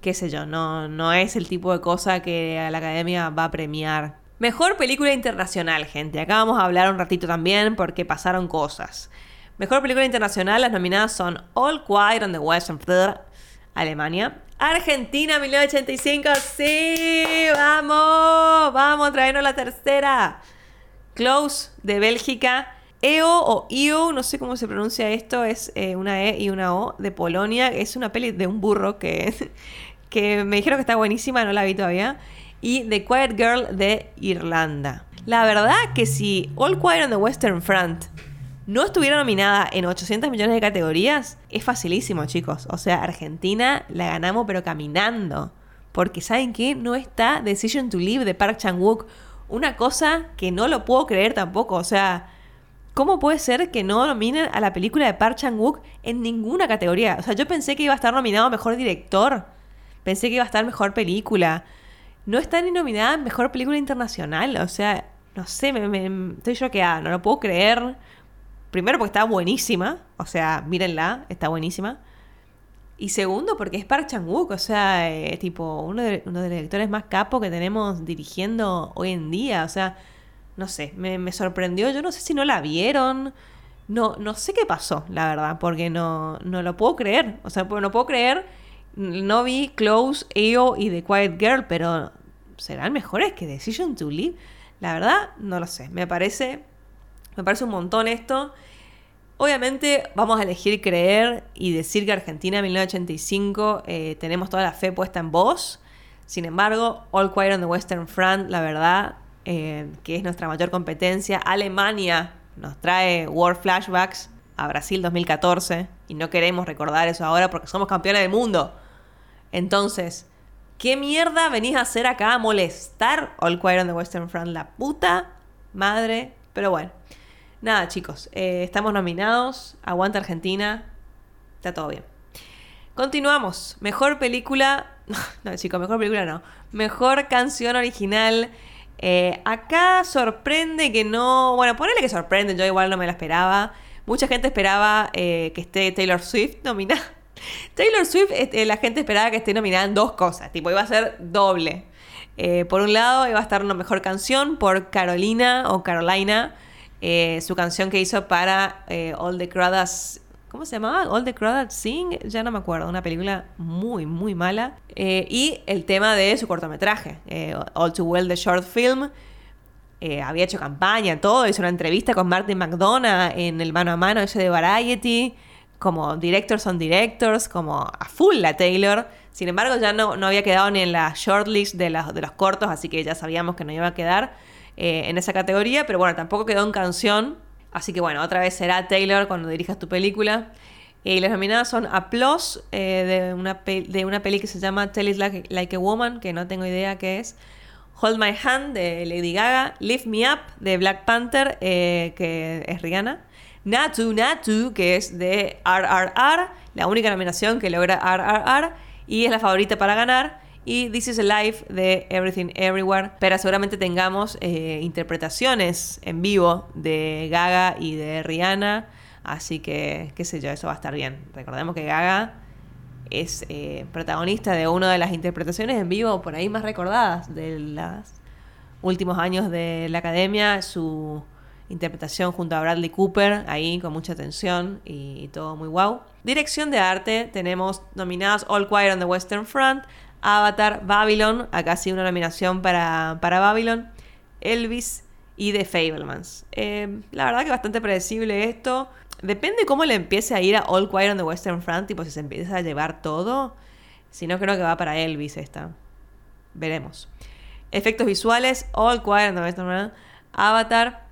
qué sé yo, no, no es el tipo de cosa que la academia va a premiar. Mejor película internacional, gente. Acá vamos a hablar un ratito también porque pasaron cosas. Mejor película internacional, las nominadas son All Quiet on the Western Front, Alemania. Argentina 1985, sí, vamos, vamos traernos la tercera. Close de Bélgica. EO o IO, no sé cómo se pronuncia esto, es eh, una E y una O de Polonia. Es una peli de un burro que, <laughs> que me dijeron que está buenísima, no la vi todavía. Y The Quiet Girl de Irlanda. La verdad que si All Quiet on the Western Front no estuviera nominada en 800 millones de categorías, es facilísimo, chicos. O sea, Argentina la ganamos pero caminando. Porque ¿saben qué? No está Decision to Live de Park Chan-wook. Una cosa que no lo puedo creer tampoco. O sea, ¿cómo puede ser que no nominen a la película de Park Chan-wook en ninguna categoría? O sea, yo pensé que iba a estar nominado Mejor Director. Pensé que iba a estar Mejor Película. No está ni nominada Mejor Película Internacional. O sea, no sé, me, me, estoy choqueada. No lo puedo creer. Primero porque está buenísima, o sea, mírenla, está buenísima. Y segundo porque es Park Chan-wook, o sea, eh, tipo uno de, uno de los directores más capos que tenemos dirigiendo hoy en día, o sea, no sé, me, sorprendió, yo no sé si no la vieron, no, no sé qué pasó, la verdad, porque no, no lo puedo creer, o sea, no puedo creer, no vi Close, EO y The Quiet Girl, pero ¿serán mejores que Decision to Live? La verdad, no lo sé, me parece me parece un montón esto. Obviamente vamos a elegir creer y decir que Argentina en 1985 eh, tenemos toda la fe puesta en vos. Sin embargo, All Quiet on the Western Front, la verdad, eh, que es nuestra mayor competencia. Alemania nos trae War Flashbacks a Brasil 2014 y no queremos recordar eso ahora porque somos campeones del mundo. Entonces, ¿qué mierda venís a hacer acá a molestar All Quiet on the Western Front? La puta madre. Pero bueno. Nada, chicos, eh, estamos nominados. Aguanta Argentina. Está todo bien. Continuamos. Mejor película. <laughs> No, chicos, mejor película no. Mejor canción original. Eh, acá sorprende que no. Bueno, ponele que sorprende, yo igual no me la esperaba. Mucha gente esperaba eh, que esté Taylor Swift nominada. <laughs> Taylor Swift, la gente esperaba que esté nominada en dos cosas. Tipo, iba a ser doble. por un lado, iba a estar una mejor canción por Carolina o Carolina eh, su canción que hizo para eh, All the Crowds. ¿Cómo se llamaba? All the Crowds Sing, ya no me acuerdo, una película muy, muy mala. Eh, y el tema de su cortometraje, All Too Well, the short film. había hecho campaña, todo, hizo una entrevista con Martin McDonough en el mano a mano ese de Variety, como directors on directors, como a full la Taylor. Sin embargo, ya no, no había quedado ni en la shortlist de, de los cortos, así que ya sabíamos que no iba a quedar. Eh, en esa categoría, pero bueno, tampoco quedó en canción. Así que bueno, otra vez será Taylor cuando dirijas tu película. Y las nominadas son Applause, eh, de, una de una peli que se llama Tell It like, a Woman, que no tengo idea qué es. Hold My Hand, de Lady Gaga. Lift Me Up, de Black Panther, eh, que es Rihanna. Natu Natu, que es de RRR, la única nominación que logra RRR, y es la favorita para ganar y This is a Life de Everything Everywhere. Pero seguramente tengamos eh, interpretaciones en vivo de Gaga y de Rihanna. Así que, qué sé yo, eso va a estar bien. Recordemos que Gaga es eh, protagonista de una de las interpretaciones en vivo por ahí más recordadas de las últimos años de la academia, su interpretación junto a Bradley Cooper, ahí con mucha atención y, todo muy wow. Dirección de arte, tenemos nominadas All Quiet on the Western Front, Avatar, Babylon, acá sí una nominación para, para Babylon, Elvis y The Fablemans. Eh, la verdad que bastante predecible esto. Depende cómo le empiece a ir a All Quiet on the Western Front, tipo si se empieza a llevar todo. Si no, creo que va para Elvis esta. Veremos. Efectos visuales, All Quiet on the Western Front, Avatar,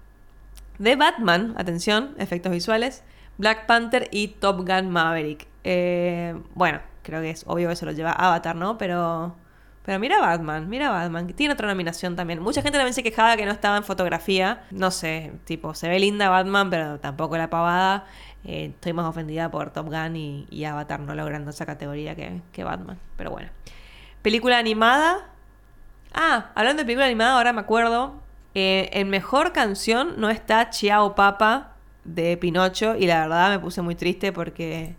The Batman, atención, efectos visuales, Black Panther y Top Gun Maverick. Eh, bueno, creo que es obvio que se lo lleva Avatar, ¿no? Pero pero mira Batman, mira Batman, que tiene otra nominación también. Mucha gente también se quejaba que no estaba en fotografía. No sé, tipo, se ve linda Batman, pero tampoco la pavada. Eh, estoy más ofendida por Top Gun y, Avatar no logrando esa categoría que, Batman. Pero bueno. Película animada. Ah, hablando de película animada, ahora me acuerdo. Eh, en mejor canción no está Chiao Papa de Pinocho. Y la verdad me puse muy triste porque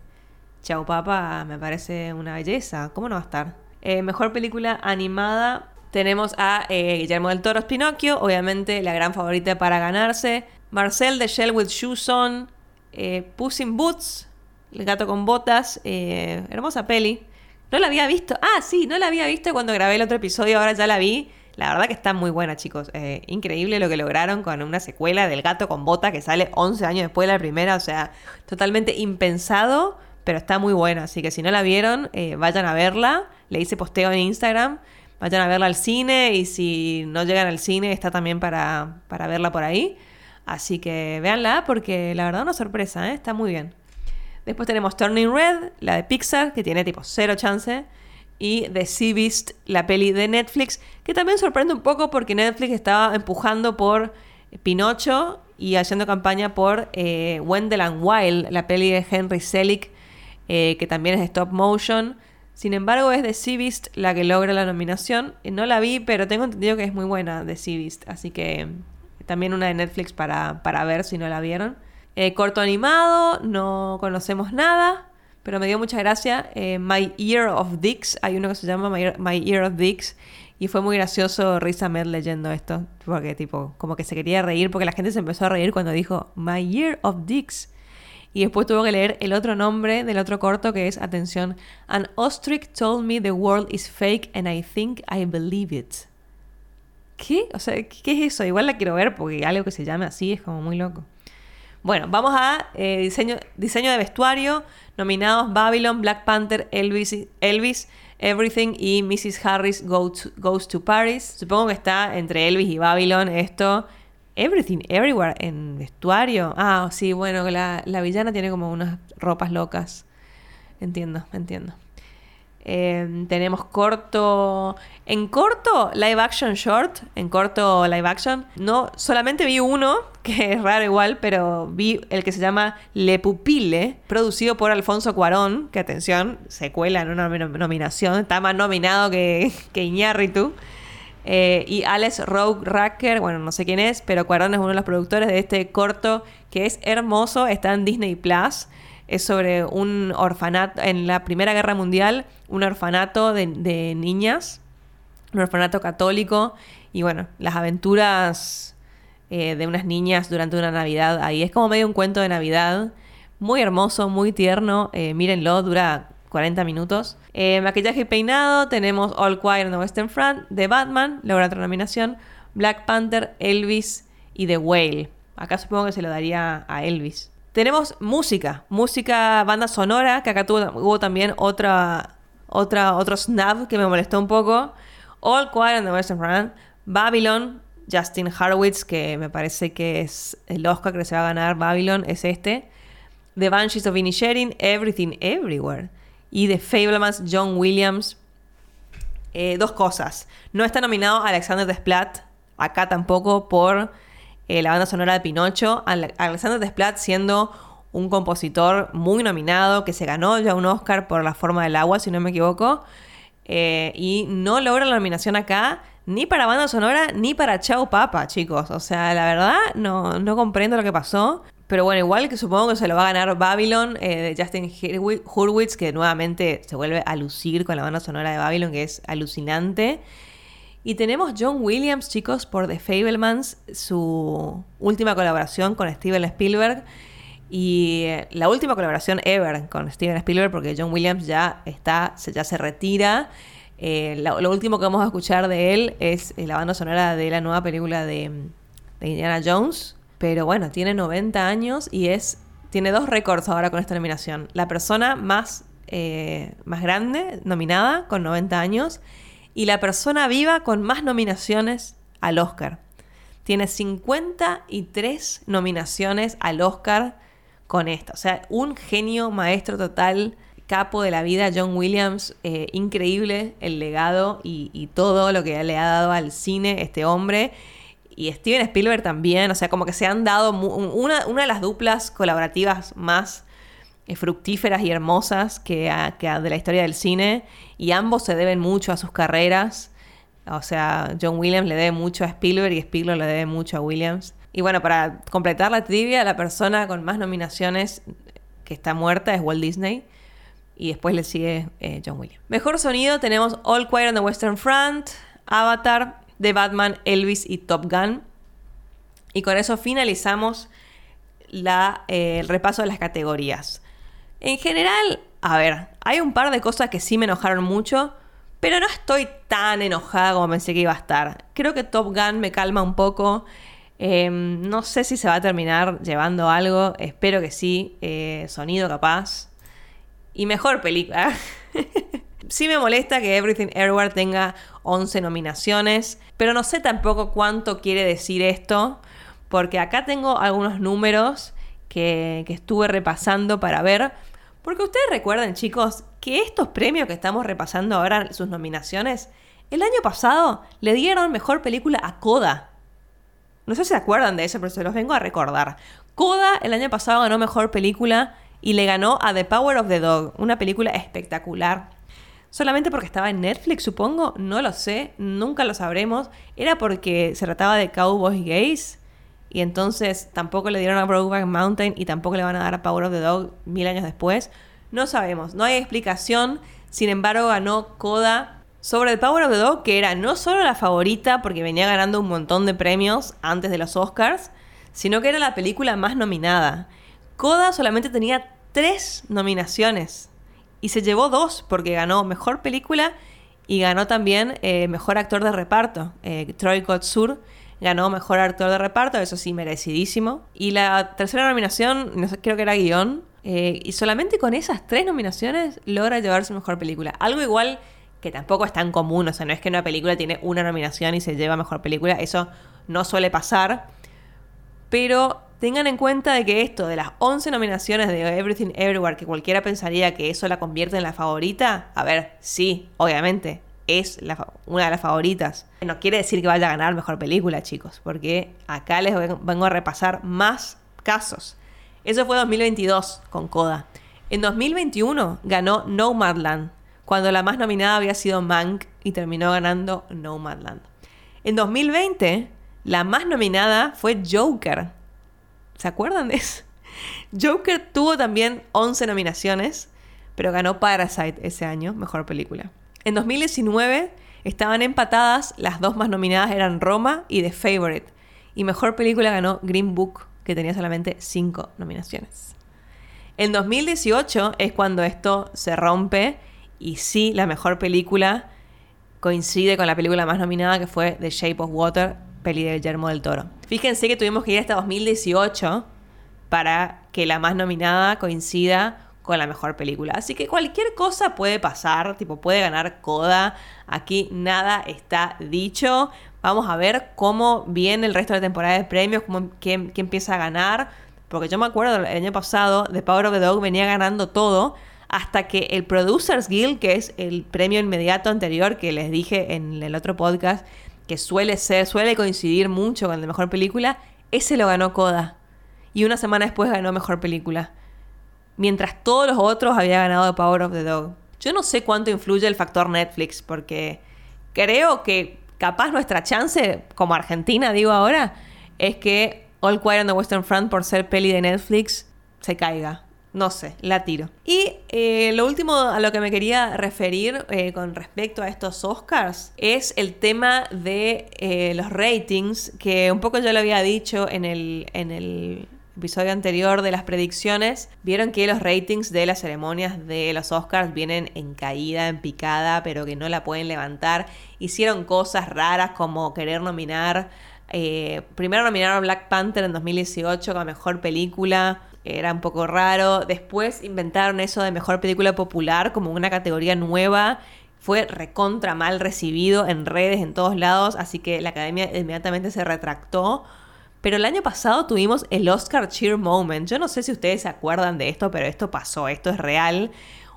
Chiao Papa me parece una belleza. ¿Cómo no va a estar? Eh, mejor película animada tenemos a eh, Guillermo del Toro Pinocchio, obviamente la gran favorita para ganarse. Marcel de Shell with Shoes On, eh, Puss in Boots, El gato con botas, hermosa peli. No la había visto. Ah, sí, no la había visto cuando grabé el otro episodio, ahora ya la vi. La verdad que está muy buena, chicos. increíble lo que lograron con una secuela del gato con botas que sale 11 años después de la primera. O sea, totalmente impensado, pero está muy buena. Así que si no la vieron, vayan a verla le hice posteo en Instagram. Vayan a verla al cine y si no llegan al cine está también para, verla por ahí. Así que véanla porque la verdad una sorpresa, ¿eh? está muy bien. Después tenemos Turning Red, la de Pixar, que tiene tipo cero chance. Y The Sea Beast, la peli de Netflix, que también sorprende un poco porque Netflix estaba empujando por Pinocho y haciendo campaña por eh, Wendell and Wild, la peli de Henry Selick, eh, que también es stop motion. Sin embargo, es de Seabeast la que logra la nominación. No la vi, pero tengo entendido que es muy buena de Seabeast. Así que también una de Netflix para, para ver si no la vieron. Eh, corto animado, no conocemos nada, pero me dio mucha gracia. Eh, My Ear of Dicks, hay uno que se llama My, Ear of Dicks. Y fue muy gracioso Risa Med leyendo esto. Porque, tipo, como que se quería reír, porque la gente se empezó a reír cuando dijo My Ear of Dicks. Y después tuvo que leer el otro nombre del otro corto que es, atención, An ostrich told me the world is fake and I think I believe it. ¿Qué? O sea, ¿qué es eso? Igual la quiero ver porque algo que se llame así es como muy loco. Bueno, vamos a eh, diseño, diseño de vestuario. Nominados Babylon, Black Panther, Elvis, Elvis Everything y Mrs. Harris Goes to Paris. Supongo que está entre Elvis y Babylon esto. Everything, Everywhere en vestuario. Ah, sí, bueno, la, la villana tiene como unas ropas locas. Entiendo, entiendo. Em, tenemos corto. En corto, live action short. En corto, live action. No, solamente vi uno, <laughs> que es raro igual, pero vi el que se llama Le Pupile, producido por Alfonso Cuarón. Que atención, se cuela en una nominación. Está más nominado que, <laughs> que Iñárritu. Eh, y Alex Rogue Racker, bueno, no sé quién es, pero Cuarón es uno de los productores de este corto que es hermoso, está en Disney Plus. Es sobre un orfanato, en la Primera Guerra Mundial, un orfanato de, niñas, un orfanato católico, y bueno, las aventuras eh, de unas niñas durante una Navidad ahí. Es como medio un cuento de Navidad, muy hermoso, muy tierno, eh, mírenlo, dura 40 minutos. Eh, maquillaje y peinado, tenemos All Quiet on the Western Front, The Batman, logra otra nominación, Black Panther, Elvis y The Whale. Acá supongo que se lo daría a Elvis. Tenemos música, música, banda sonora, que acá tuvo, hubo también otra, otra, otro snap que me molestó un poco. All Quiet on the Western Front, Babylon, Justin Harwitz, que me parece que es el Oscar que se va a ganar, Babylon, es este. The Banshees of Inisherin, Everything Everywhere y de Fablemans John Williams. Eh, dos cosas. No está nominado Alexander Desplat, acá tampoco, por eh, la banda sonora de Pinocho. Alexander Desplat siendo un compositor muy nominado, que se ganó ya un Oscar por La forma del agua, si no me equivoco. Eh, y no logra la nominación acá, ni para banda sonora, ni para Chao Papa, chicos. O sea, la verdad, no, no comprendo lo que pasó. Pero bueno, igual que supongo que se lo va a ganar Babylon eh, de Justin Hurwitz, que nuevamente se vuelve a lucir con la banda sonora de Babylon, que es alucinante. Y tenemos John Williams, chicos, por The Fablemans, su última colaboración con Steven Spielberg. Y eh, la última colaboración ever con Steven Spielberg, porque John Williams ya está, ya se retira. Eh, lo, lo, último que vamos a escuchar de él es la banda sonora de la nueva película de, de Indiana Jones. Pero bueno, tiene 90 años y es tiene dos récords ahora con esta nominación. La persona más, eh, más grande nominada, con 90 años, y la persona viva con más nominaciones al Oscar. Tiene 53 nominaciones al Oscar con esta. O sea, un genio maestro total, capo de la vida, John Williams. Eh, increíble el legado y, y todo lo que le ha dado al cine este hombre y Steven Spielberg también, o sea, como que se han dado una, una de las duplas colaborativas más eh, fructíferas y hermosas que, que de la historia del cine, y ambos se deben mucho a sus carreras. O sea, John Williams le debe mucho a Spielberg y Spielberg le debe mucho a Williams. Y bueno, para completar la trivia, la persona con más nominaciones que está muerta es Walt Disney. Y después le sigue eh, John Williams. Mejor sonido tenemos All Quiet on the Western Front, Avatar, de Batman, Elvis y Top Gun. Y con eso finalizamos la, eh, el repaso de las categorías. En general, a ver, hay un par de cosas que sí me enojaron mucho, pero no estoy tan enojada como pensé que iba a estar. Creo que Top Gun me calma un poco. Em, no sé si se va a terminar llevando algo, espero que sí. Eh, sonido capaz. Y mejor película. <laughs> sí me molesta que Everything Everywhere tenga 11 nominaciones, pero no sé tampoco cuánto quiere decir esto, porque acá tengo algunos números que, estuve repasando para ver. Porque ustedes recuerdan, chicos, que estos premios que estamos repasando ahora, sus nominaciones, el año pasado le dieron mejor película a Coda. No sé si se acuerdan de eso, pero se los vengo a recordar. Coda el año pasado ganó mejor película y le ganó a The Power of the Dog, una película espectacular solamente porque estaba en Netflix, supongo, no lo sé, nunca lo sabremos. Era porque se trataba de cowboys gays y entonces tampoco le dieron a Brokeback Mountain y tampoco le van a dar a Power of the Dog mil años después. No sabemos, no hay explicación. Sin embargo, ganó Coda sobre The Power of the Dog, que era no solo la favorita porque venía ganando un montón de premios antes de los Oscars, sino que era la película más nominada. Coda solamente tenía tres nominaciones y se llevó dos porque ganó Mejor Película y ganó también eh, Mejor Actor de Reparto. Eh, Troy Kotsur ganó Mejor Actor de Reparto, eso sí, merecidísimo. Y la tercera nominación, no sé, creo que era guion. Eh, y solamente con esas tres nominaciones logra llevarse Mejor Película. Algo igual que tampoco es tan común, o sea, no es que una película tiene una nominación y se lleva Mejor Película, eso no suele pasar. Pero tengan en cuenta de que esto de las 11 nominaciones de Everything Everywhere, que cualquiera pensaría que eso la convierte en la favorita, a ver, sí, obviamente, es una de las favoritas. No quiere decir que vaya a ganar mejor película, chicos, porque acá les vengo a repasar más casos. Eso fue 2022 con Coda. En 2021 ganó Nomadland, cuando la más nominada había sido Mank y terminó ganando Nomadland. En 2020, la más nominada fue Joker, ¿Se acuerdan de eso? Joker tuvo también 11 nominaciones, pero ganó Parasite ese año, mejor película. En 2019 estaban empatadas, las dos más nominadas eran Roma y The Favorite. Y mejor película ganó Green Book, que tenía solamente 5 nominaciones. En 2018 es cuando esto se rompe y sí, la mejor película coincide con la película más nominada que fue The Shape of Water, peli de Guillermo del Toro. Fíjense que tuvimos que ir hasta 2018 para que la más nominada coincida con la mejor película. Así que cualquier cosa puede pasar, tipo puede ganar Coda. Aquí nada está dicho. Vamos a ver cómo viene el resto de la temporada de premios, cómo, quién, empieza a ganar. Porque yo me acuerdo el año pasado, The Power of the Dog venía ganando todo hasta que el Producers Guild, que es el premio inmediato anterior que les dije en el otro podcast, que suele ser, suele coincidir mucho con la mejor película, ese lo ganó Coda. Y una semana después ganó mejor película. Mientras todos los otros habían ganado Power of the Dog. Yo no sé cuánto influye el factor Netflix, porque creo que capaz nuestra chance, como Argentina digo ahora, es que All Quiet on the Western Front, por ser peli de Netflix, se caiga. No sé, la tiro. Y eh, lo último a lo que me quería referir eh, con respecto a estos Oscars es el tema de eh, los ratings, que un poco ya lo había dicho en el, en el episodio anterior de las predicciones, vieron que los ratings de las ceremonias de los Oscars vienen en caída, en picada, pero que no la pueden levantar. Hicieron cosas raras como querer nominar primero nominaron Black Panther en 2018 como mejor película era un poco raro. Después inventaron eso de mejor película popular como una categoría nueva. Fue recontra mal recibido en redes, en todos lados, así que la academia inmediatamente se retractó. Pero el año pasado tuvimos el Oscar Cheer Moment. Yo no sé si ustedes se acuerdan de esto, pero esto pasó, esto es real.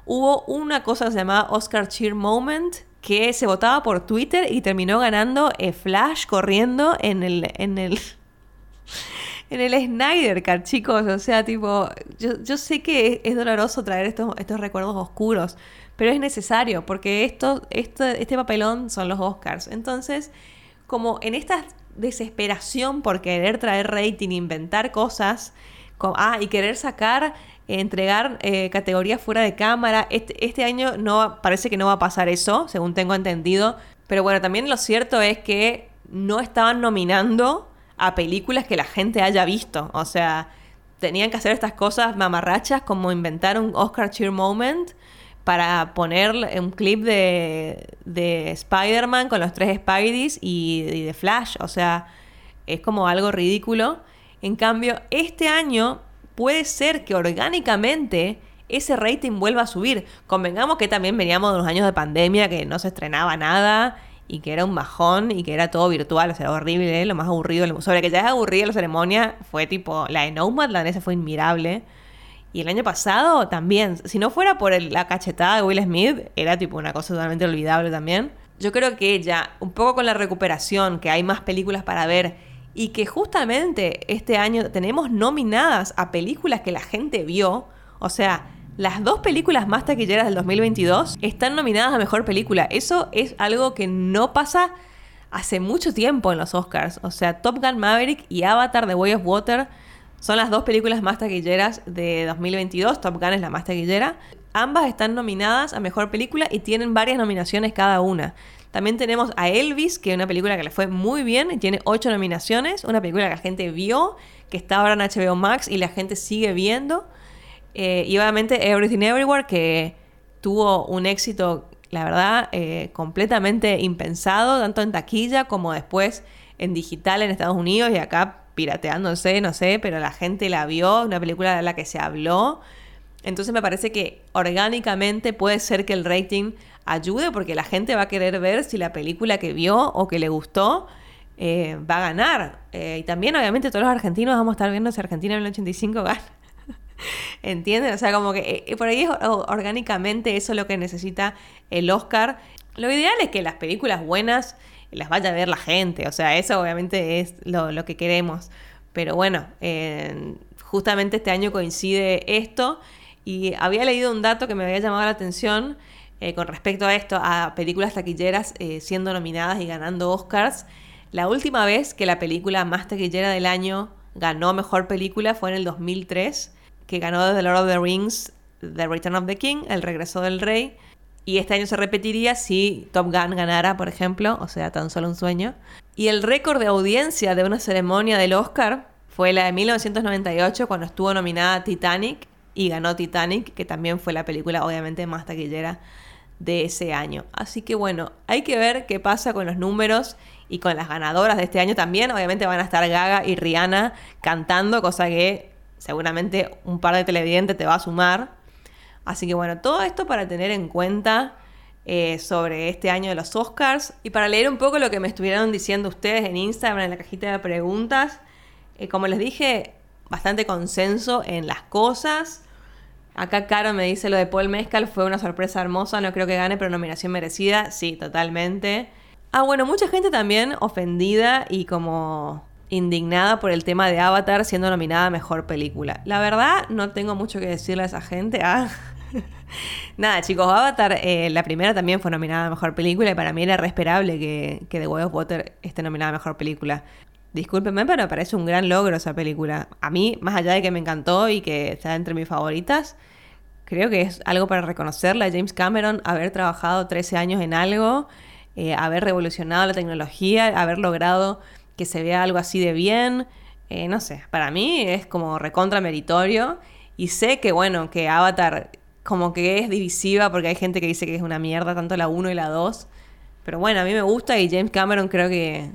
Hubo una cosa que se llamaba Oscar Cheer Moment, que se votaba por Twitter y terminó ganando eh, Flash corriendo en el, en el, en el Snyder Cut, chicos. O sea, tipo, yo, sé que es, doloroso traer estos, estos recuerdos oscuros, pero es necesario porque esto, esto, este papelón son los Oscars. Entonces, como en esta desesperación por querer traer rating, inventar cosas, ah, y querer sacar, entregar eh, categorías fuera de cámara, este, este año no parece que no va a pasar eso, según tengo entendido. Pero bueno, también lo cierto es que no estaban nominando a películas que la gente haya visto. O sea, tenían que hacer estas cosas mamarrachas como inventar un Oscar Cheer Moment para poner un clip de, de Spider-Man con los tres Spideys y, de Flash. O sea, es como algo ridículo. En cambio, este año puede ser que orgánicamente ese rating vuelva a subir. Convengamos que también veníamos de unos años de pandemia que no se estrenaba nada y que era un bajón y que era todo virtual, o sea, horrible, lo más aburrido. Sobre que ya es aburrida la ceremonia, fue tipo, la de Nomadland, esa fue inmirable. Y el año pasado también, si no fuera por la cachetada de Will Smith, era tipo una cosa totalmente olvidable también. Yo creo que ya, un poco con la recuperación, que hay más películas para ver y que justamente este año tenemos nominadas a películas que la gente vio, o sea, las dos películas más taquilleras del 2022 están nominadas a Mejor Película. Eso es algo que no pasa hace mucho tiempo en los Oscars. O sea, Top Gun Maverick y Avatar The Way of Water son las dos películas más taquilleras de 2022. Top Gun es la más taquillera. Ambas están nominadas a Mejor Película y tienen varias nominaciones cada una. También tenemos a Elvis, que es una película que le fue muy bien y tiene ocho nominaciones. Una película que la gente vio, que está ahora en HBO Max y la gente sigue viendo. Eh, y obviamente Everything Everywhere, que tuvo un éxito, la verdad, eh, completamente impensado, tanto en taquilla como después en digital en Estados Unidos y acá pirateándose, no sé, pero la gente la vio, una película de la que se habló. Entonces me parece que orgánicamente puede ser que el rating ayude porque la gente va a querer ver si la película que vio o que le gustó eh, va a ganar. y también obviamente todos los argentinos vamos a estar viendo si Argentina en el 85 gana. ¿Entienden? O sea, como que eh, por ahí es orgánicamente eso lo que necesita el Oscar. Lo ideal es que las películas buenas las vaya a ver la gente. O sea, eso obviamente es lo, que queremos. Pero bueno, justamente este año coincide esto. Y había leído un dato que me había llamado la atención eh, con respecto a esto, a películas taquilleras eh, siendo nominadas y ganando Oscars. La última vez que la película más taquillera del año ganó mejor película fue en el 2003 que ganó The Lord of the Rings, The Return of the King, El Regreso del Rey. Y este año se repetiría si Top Gun ganara, por ejemplo, o sea, tan solo un sueño. Y el récord de audiencia de una ceremonia del Oscar fue la de 1998, cuando estuvo nominada Titanic y ganó Titanic, que también fue la película obviamente más taquillera de ese año. Así que bueno, hay que ver qué pasa con los números y con las ganadoras de este año también. Obviamente van a estar Gaga y Rihanna cantando, cosa que seguramente un par de televidentes te va a sumar. Así que bueno, todo esto para tener en cuenta eh, sobre este año de los Oscars y para leer un poco lo que me estuvieron diciendo ustedes en Instagram, en la cajita de preguntas. Eh, como les dije, bastante consenso en las cosas. Acá Caro me dice lo de Paul Mescal fue una sorpresa hermosa, no creo que gane, pero nominación merecida. Sí, totalmente. Ah, bueno, mucha gente también ofendida y como indignada por el tema de Avatar siendo nominada a Mejor Película. La verdad, no tengo mucho que decirle a esa gente. Ah. <laughs> Nada, chicos, Avatar, eh, la primera también fue nominada a Mejor Película y para mí era re esperable que, que The Way of Water esté nominada a Mejor Película. discúlpenme, pero me parece un gran logro esa película. A mí, más allá de que me encantó y que está entre mis favoritas, creo que es algo para reconocerle a James Cameron haber trabajado 13 años en algo, eh, haber revolucionado la tecnología, haber logrado que se vea algo así de bien. Eh, no sé, para mí es como recontra meritorio. Y sé que, bueno, que Avatar como que es divisiva porque hay gente que dice que es una mierda, tanto la 1 y la 2. Pero bueno, a mí me gusta y James Cameron creo que,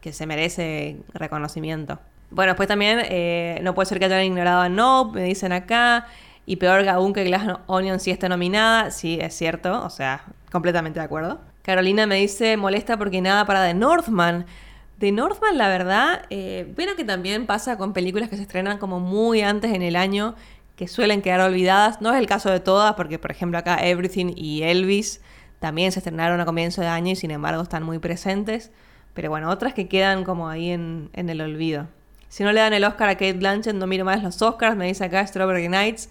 que se merece reconocimiento. Bueno, después también eh, no puede ser que hayan ignorado a No, me dicen acá. Y peor aún que Glass Onion sí está nominada. Sí, es cierto, o sea, completamente de acuerdo. Carolina me dice, molesta porque nada para The Northman. The Northman, la verdad, eh, bueno que también pasa con películas que se estrenan como muy antes en el año, que suelen quedar olvidadas. No es el caso de todas, porque por ejemplo acá Everything y Elvis también se estrenaron a comienzo de año y sin embargo están muy presentes. Pero bueno, otras que quedan como ahí en, en el olvido. Si no le dan el Oscar a Kate Blanchett, no miro más los Oscars, me dice acá Strawberry Nights.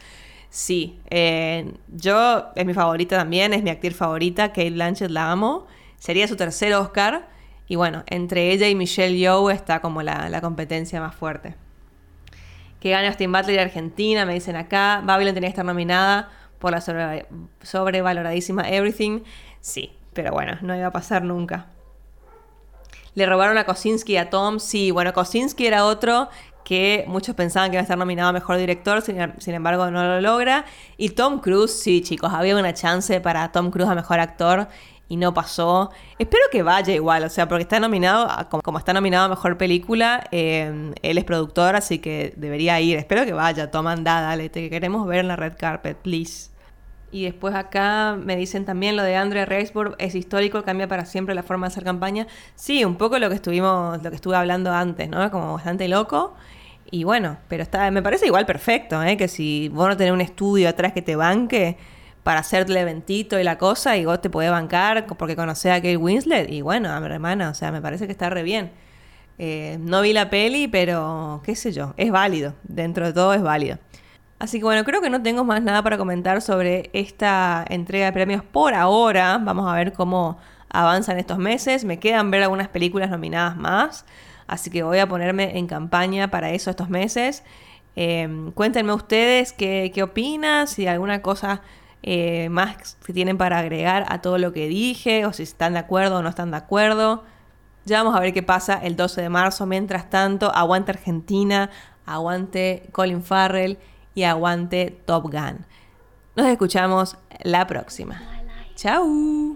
Sí, eh, yo es mi favorita también, es mi actriz favorita, Kate Blanchett la amo. Sería su tercer Oscar. Y bueno, entre ella y Michelle Yeoh está como la, competencia más fuerte. Que gane Austin Butler y Argentina, me dicen acá. Babylon tenía que estar nominada por la sobrevaloradísima Everything. Sí, pero bueno, no iba a pasar nunca. Le robaron a Kosinski a Tom. Sí, bueno, Kosinski era otro que muchos pensaban que iba a estar nominado a Mejor Director, sin, embargo no lo logra. Y Tom Cruise, sí chicos, había una chance para Tom Cruise a Mejor Actor y no pasó. Espero que vaya igual, o sea, porque está nominado, como, está nominado a Mejor Película, eh, él es productor, así que debería ir. Espero que vaya, Tom, anda, dale, te queremos ver en la red carpet, please. Y después acá me dicen también lo de Andrea Reisburg es histórico, cambia para siempre la forma de hacer campaña. Sí, un poco lo que estuvimos, lo que estuve hablando antes, ¿no? Como bastante loco. Y bueno, pero está, me parece igual perfecto, ¿eh? Que si vos no tenés un estudio atrás que te banque para hacerle eventito y la cosa, y vos te podés bancar porque conocés a Kate Winslet, y bueno, a mi hermana, o sea, me parece que está re bien. Eh, no vi la peli, pero qué sé yo, es válido, dentro de todo es válido. Así que bueno, creo que no tengo más nada para comentar sobre esta entrega de premios por ahora. Vamos a ver cómo avanzan estos meses. Me quedan ver algunas películas nominadas más. Así que voy a ponerme en campaña para eso estos meses. Em, cuéntenme ustedes qué, opinan, si alguna cosa eh, más que tienen para agregar a todo lo que dije, o si están de acuerdo o no están de acuerdo. Ya vamos a ver qué pasa el 12 de marzo. Mientras tanto, aguante Argentina, aguante Colin Farrell y aguante Top Gun. Nos escuchamos la próxima. Chao.